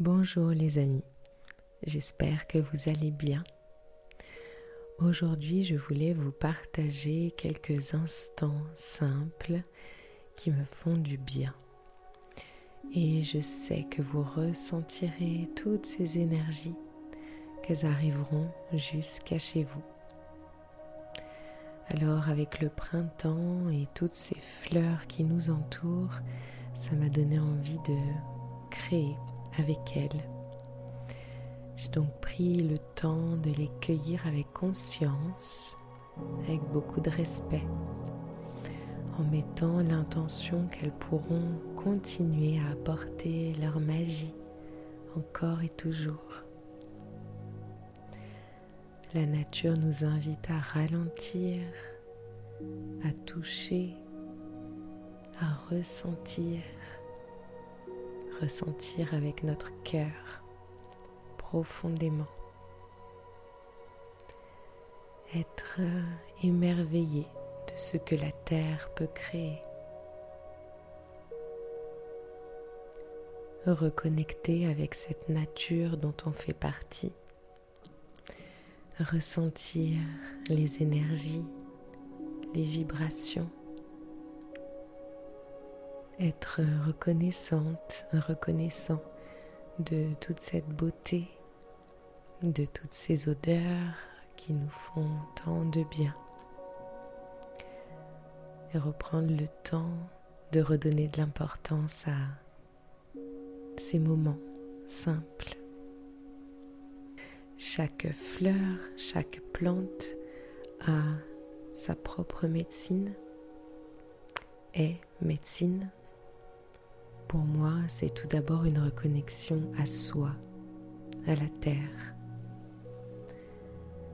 Bonjour les amis, j'espère que vous allez bien. Aujourd'hui je voulais vous partager quelques instants simples qui me font du bien. Et je sais que vous ressentirez toutes ces énergies, qu'elles arriveront jusqu'à chez vous. Alors avec le printemps et toutes ces fleurs qui nous entourent, ça m'a donné envie de créer avec elles. J'ai donc pris le temps de les cueillir avec conscience, avec beaucoup de respect, en mettant l'intention qu'elles pourront continuer à apporter leur magie encore et toujours. La nature nous invite à ralentir, à toucher, à ressentir ressentir avec notre cœur profondément. Être émerveillé de ce que la Terre peut créer. Reconnecter avec cette nature dont on fait partie. Ressentir les énergies, les vibrations être reconnaissante, reconnaissant de toute cette beauté, de toutes ces odeurs qui nous font tant de bien. Et reprendre le temps de redonner de l'importance à ces moments simples. Chaque fleur, chaque plante a sa propre médecine, est médecine pour moi, c'est tout d'abord une reconnexion à soi, à la terre.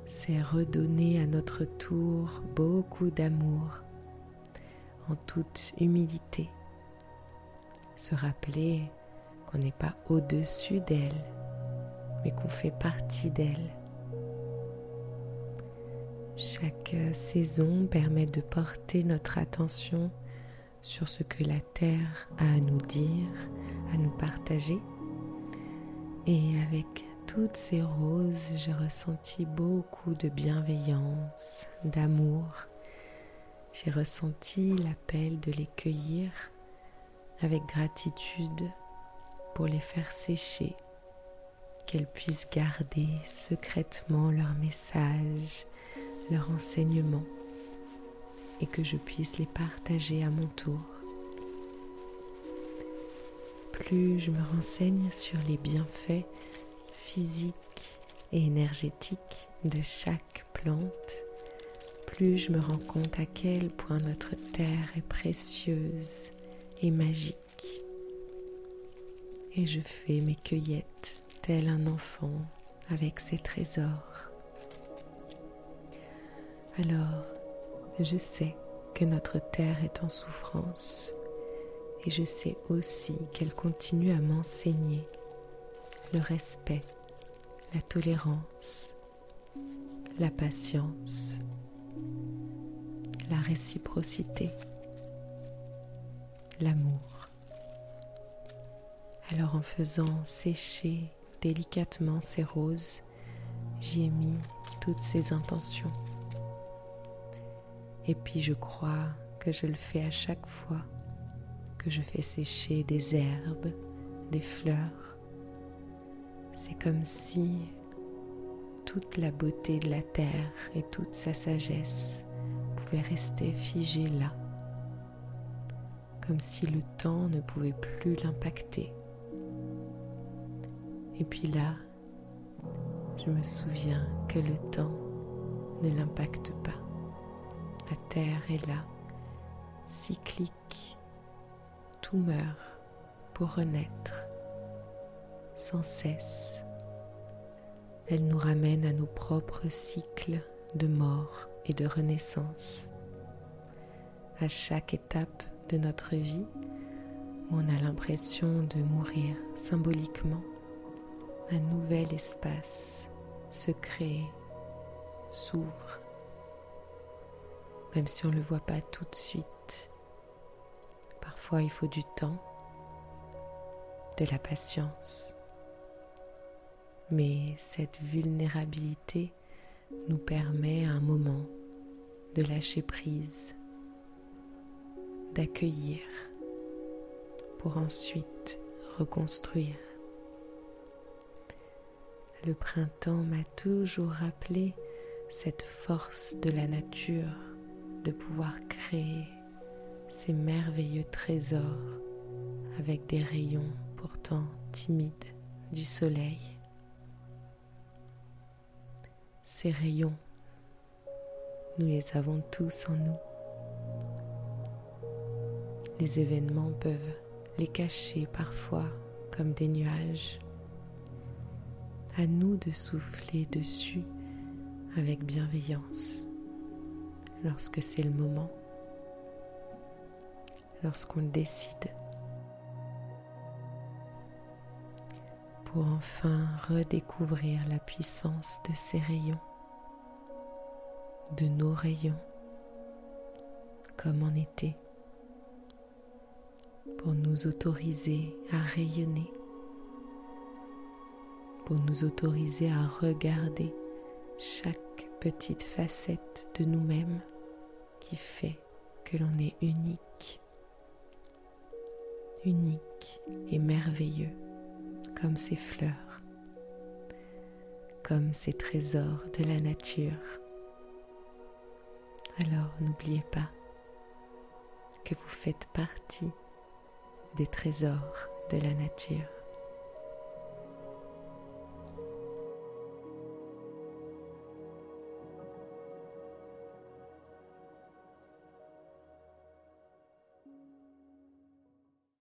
C'est redonner à notre tour beaucoup d'amour, en toute humilité. Se rappeler qu'on n'est pas au-dessus d'elle, mais qu'on fait partie d'elle. Chaque saison permet de porter notre attention sur ce que la Terre a à nous dire, à nous partager. Et avec toutes ces roses, j'ai ressenti beaucoup de bienveillance, d'amour. J'ai ressenti l'appel de les cueillir avec gratitude pour les faire sécher, qu'elles puissent garder secrètement leur message, leur enseignement et que je puisse les partager à mon tour. Plus je me renseigne sur les bienfaits physiques et énergétiques de chaque plante, plus je me rends compte à quel point notre terre est précieuse et magique. Et je fais mes cueillettes tel un enfant avec ses trésors. Alors, je sais que notre terre est en souffrance et je sais aussi qu'elle continue à m'enseigner le respect, la tolérance, la patience, la réciprocité, l'amour. Alors en faisant sécher délicatement ces roses, j'y ai mis toutes ces intentions. Et puis je crois que je le fais à chaque fois que je fais sécher des herbes, des fleurs. C'est comme si toute la beauté de la terre et toute sa sagesse pouvaient rester figées là, comme si le temps ne pouvait plus l'impacter. Et puis là, je me souviens que le temps ne l'impacte pas. La terre est là, cyclique. Tout meurt pour renaître sans cesse. Elle nous ramène à nos propres cycles de mort et de renaissance. À chaque étape de notre vie où on a l'impression de mourir symboliquement, un nouvel espace se crée, s'ouvre même si on ne le voit pas tout de suite. Parfois, il faut du temps, de la patience mais cette vulnérabilité nous permet un moment de lâcher prise, d'accueillir pour ensuite reconstruire. Le printemps m'a toujours rappelé cette force de la nature de pouvoir créer ces merveilleux trésors avec des rayons pourtant timides du soleil. Ces rayons, nous les avons tous en nous. Les événements peuvent les cacher parfois comme des nuages. À nous de souffler dessus avec bienveillance lorsque c'est le moment, lorsqu'on décide. Pour enfin redécouvrir la puissance de ces rayons, de nos rayons, comme en été, pour nous autoriser à rayonner, pour nous autoriser à regarder chaque petite facette de nous-mêmes qui fait que l'on est unique, unique et merveilleux comme ces fleurs, comme ces trésors de la nature. Alors n'oubliez pas que vous faites partie des trésors de la nature.